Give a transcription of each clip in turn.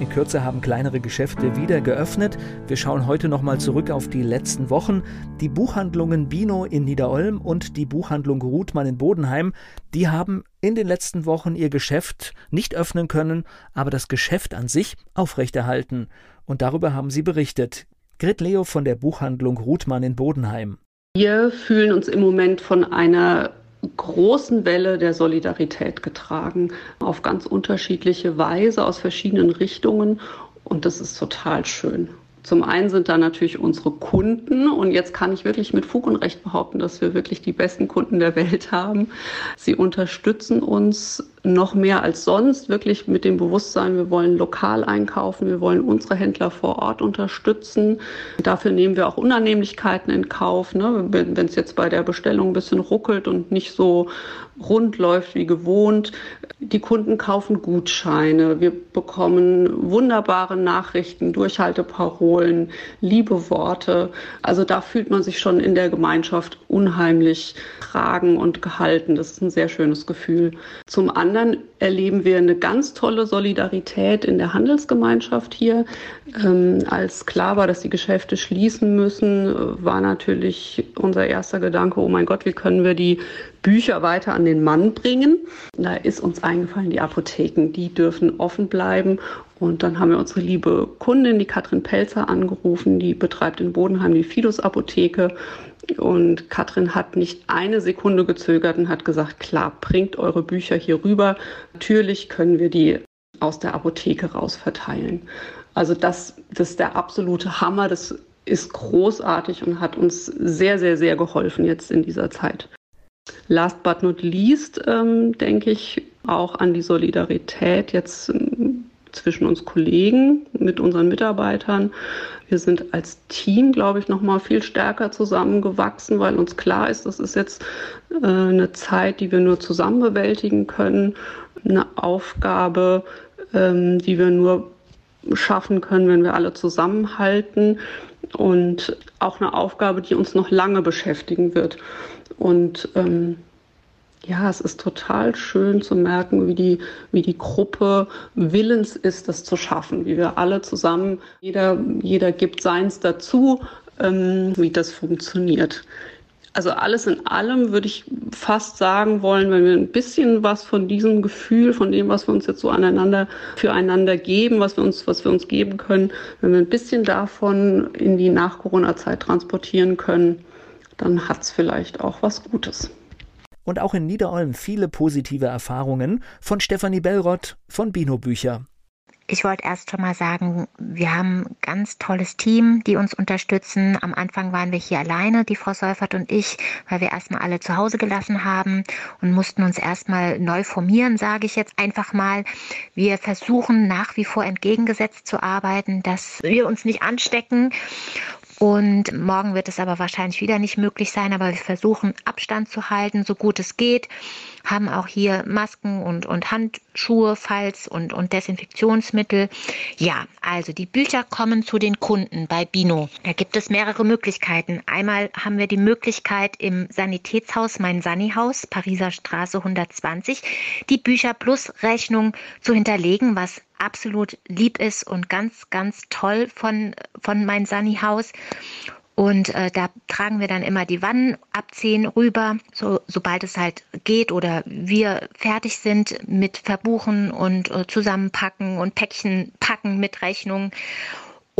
In Kürze haben kleinere Geschäfte wieder geöffnet. Wir schauen heute nochmal zurück auf die letzten Wochen. Die Buchhandlungen Bino in Niederolm und die Buchhandlung Ruthmann in Bodenheim, die haben in den letzten Wochen ihr Geschäft nicht öffnen können, aber das Geschäft an sich aufrechterhalten. Und darüber haben sie berichtet. Grit Leo von der Buchhandlung Ruthmann in Bodenheim. Wir fühlen uns im Moment von einer großen Welle der Solidarität getragen, auf ganz unterschiedliche Weise, aus verschiedenen Richtungen. Und das ist total schön. Zum einen sind da natürlich unsere Kunden und jetzt kann ich wirklich mit Fug und Recht behaupten, dass wir wirklich die besten Kunden der Welt haben. Sie unterstützen uns noch mehr als sonst, wirklich mit dem Bewusstsein, wir wollen lokal einkaufen, wir wollen unsere Händler vor Ort unterstützen. Dafür nehmen wir auch Unannehmlichkeiten in Kauf. Ne? Wenn es jetzt bei der Bestellung ein bisschen ruckelt und nicht so rund läuft wie gewohnt. Die Kunden kaufen Gutscheine, wir bekommen wunderbare Nachrichten, Durchhalteparolen, liebe Worte. Also da fühlt man sich schon in der Gemeinschaft unheimlich tragen und gehalten. Das ist ein sehr schönes Gefühl. Zum anderen anderen erleben wir eine ganz tolle Solidarität in der Handelsgemeinschaft hier. Ähm, als klar war, dass die Geschäfte schließen müssen, war natürlich unser erster Gedanke, oh mein Gott, wie können wir die Bücher weiter an den Mann bringen? Da ist uns eingefallen, die Apotheken, die dürfen offen bleiben. Und dann haben wir unsere liebe Kundin, die Katrin Pelzer, angerufen, die betreibt in Bodenheim die Fidus Apotheke und Katrin hat nicht eine Sekunde gezögert und hat gesagt, klar, bringt eure Bücher hier rüber. Natürlich können wir die aus der Apotheke raus verteilen. Also das, das ist der absolute Hammer. Das ist großartig und hat uns sehr, sehr, sehr geholfen jetzt in dieser Zeit. Last but not least ähm, denke ich auch an die Solidarität jetzt ähm, zwischen uns Kollegen, mit unseren Mitarbeitern. Wir sind als Team, glaube ich, noch mal viel stärker zusammengewachsen, weil uns klar ist, das ist jetzt äh, eine Zeit, die wir nur zusammen bewältigen können, eine Aufgabe, ähm, die wir nur schaffen können, wenn wir alle zusammenhalten und auch eine Aufgabe, die uns noch lange beschäftigen wird. Und ähm, ja, es ist total schön zu merken, wie die, wie die Gruppe willens ist, das zu schaffen, wie wir alle zusammen, jeder, jeder gibt seins dazu, ähm, wie das funktioniert. Also alles in allem würde ich fast sagen wollen, wenn wir ein bisschen was von diesem Gefühl, von dem, was wir uns jetzt so aneinander, füreinander geben, was wir uns, was wir uns geben können, wenn wir ein bisschen davon in die Nach-Corona-Zeit transportieren können, dann hat es vielleicht auch was Gutes und auch in Niederolm viele positive Erfahrungen von Stefanie Bellrott von Bino Bücher. Ich wollte erst schon mal sagen, wir haben ein ganz tolles Team, die uns unterstützen. Am Anfang waren wir hier alleine, die Frau Seufert und ich, weil wir erstmal alle zu Hause gelassen haben und mussten uns erstmal neu formieren, sage ich jetzt einfach mal. Wir versuchen nach wie vor entgegengesetzt zu arbeiten, dass wir uns nicht anstecken und morgen wird es aber wahrscheinlich wieder nicht möglich sein, aber wir versuchen Abstand zu halten, so gut es geht. Haben auch hier Masken und, und Handschuhe, Falls und, und Desinfektionsmittel. Ja, also die Bücher kommen zu den Kunden bei Bino. Da gibt es mehrere Möglichkeiten. Einmal haben wir die Möglichkeit im Sanitätshaus Mein Sanihaus, Pariser Straße 120, die Bücher plus Rechnung zu hinterlegen, was absolut lieb ist und ganz, ganz toll von, von mein Sunny Haus. Und äh, da tragen wir dann immer die Wannen abziehen rüber, so, sobald es halt geht oder wir fertig sind mit Verbuchen und äh, zusammenpacken und Päckchen packen mit Rechnung.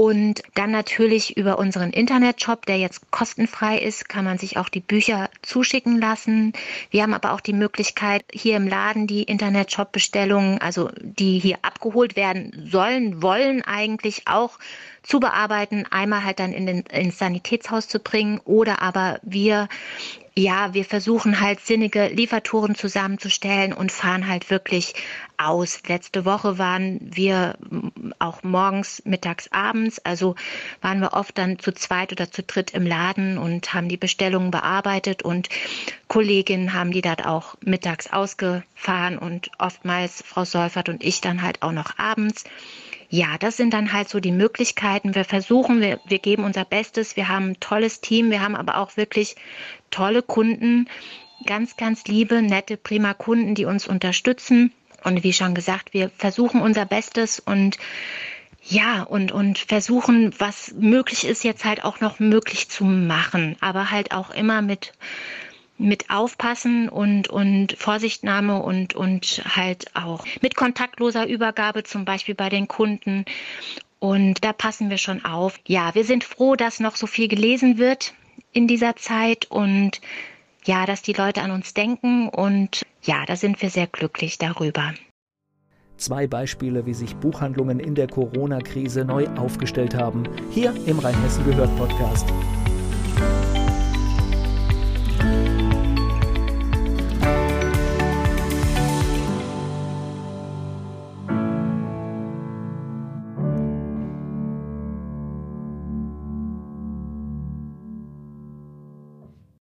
Und dann natürlich über unseren Internetshop, der jetzt kostenfrei ist, kann man sich auch die Bücher zuschicken lassen. Wir haben aber auch die Möglichkeit, hier im Laden die Internetshop-Bestellungen, also die hier abgeholt werden sollen, wollen eigentlich auch zu bearbeiten, einmal halt dann in den, ins Sanitätshaus zu bringen oder aber wir ja, wir versuchen halt sinnige Liefertouren zusammenzustellen und fahren halt wirklich aus. Letzte Woche waren wir auch morgens, mittags, abends. Also waren wir oft dann zu zweit oder zu dritt im Laden und haben die Bestellungen bearbeitet und Kolleginnen haben die dort auch mittags ausgefahren und oftmals Frau Seufert und ich dann halt auch noch abends. Ja, das sind dann halt so die Möglichkeiten. Wir versuchen, wir, wir geben unser Bestes. Wir haben ein tolles Team. Wir haben aber auch wirklich tolle Kunden. Ganz, ganz liebe, nette, prima Kunden, die uns unterstützen. Und wie schon gesagt, wir versuchen unser Bestes und ja, und, und versuchen, was möglich ist, jetzt halt auch noch möglich zu machen. Aber halt auch immer mit mit Aufpassen und, und Vorsichtnahme und, und halt auch mit kontaktloser Übergabe, zum Beispiel bei den Kunden. Und da passen wir schon auf. Ja, wir sind froh, dass noch so viel gelesen wird in dieser Zeit und ja, dass die Leute an uns denken und ja, da sind wir sehr glücklich darüber. Zwei Beispiele, wie sich Buchhandlungen in der Corona-Krise neu aufgestellt haben. Hier im Rheinhessen gehört Podcast.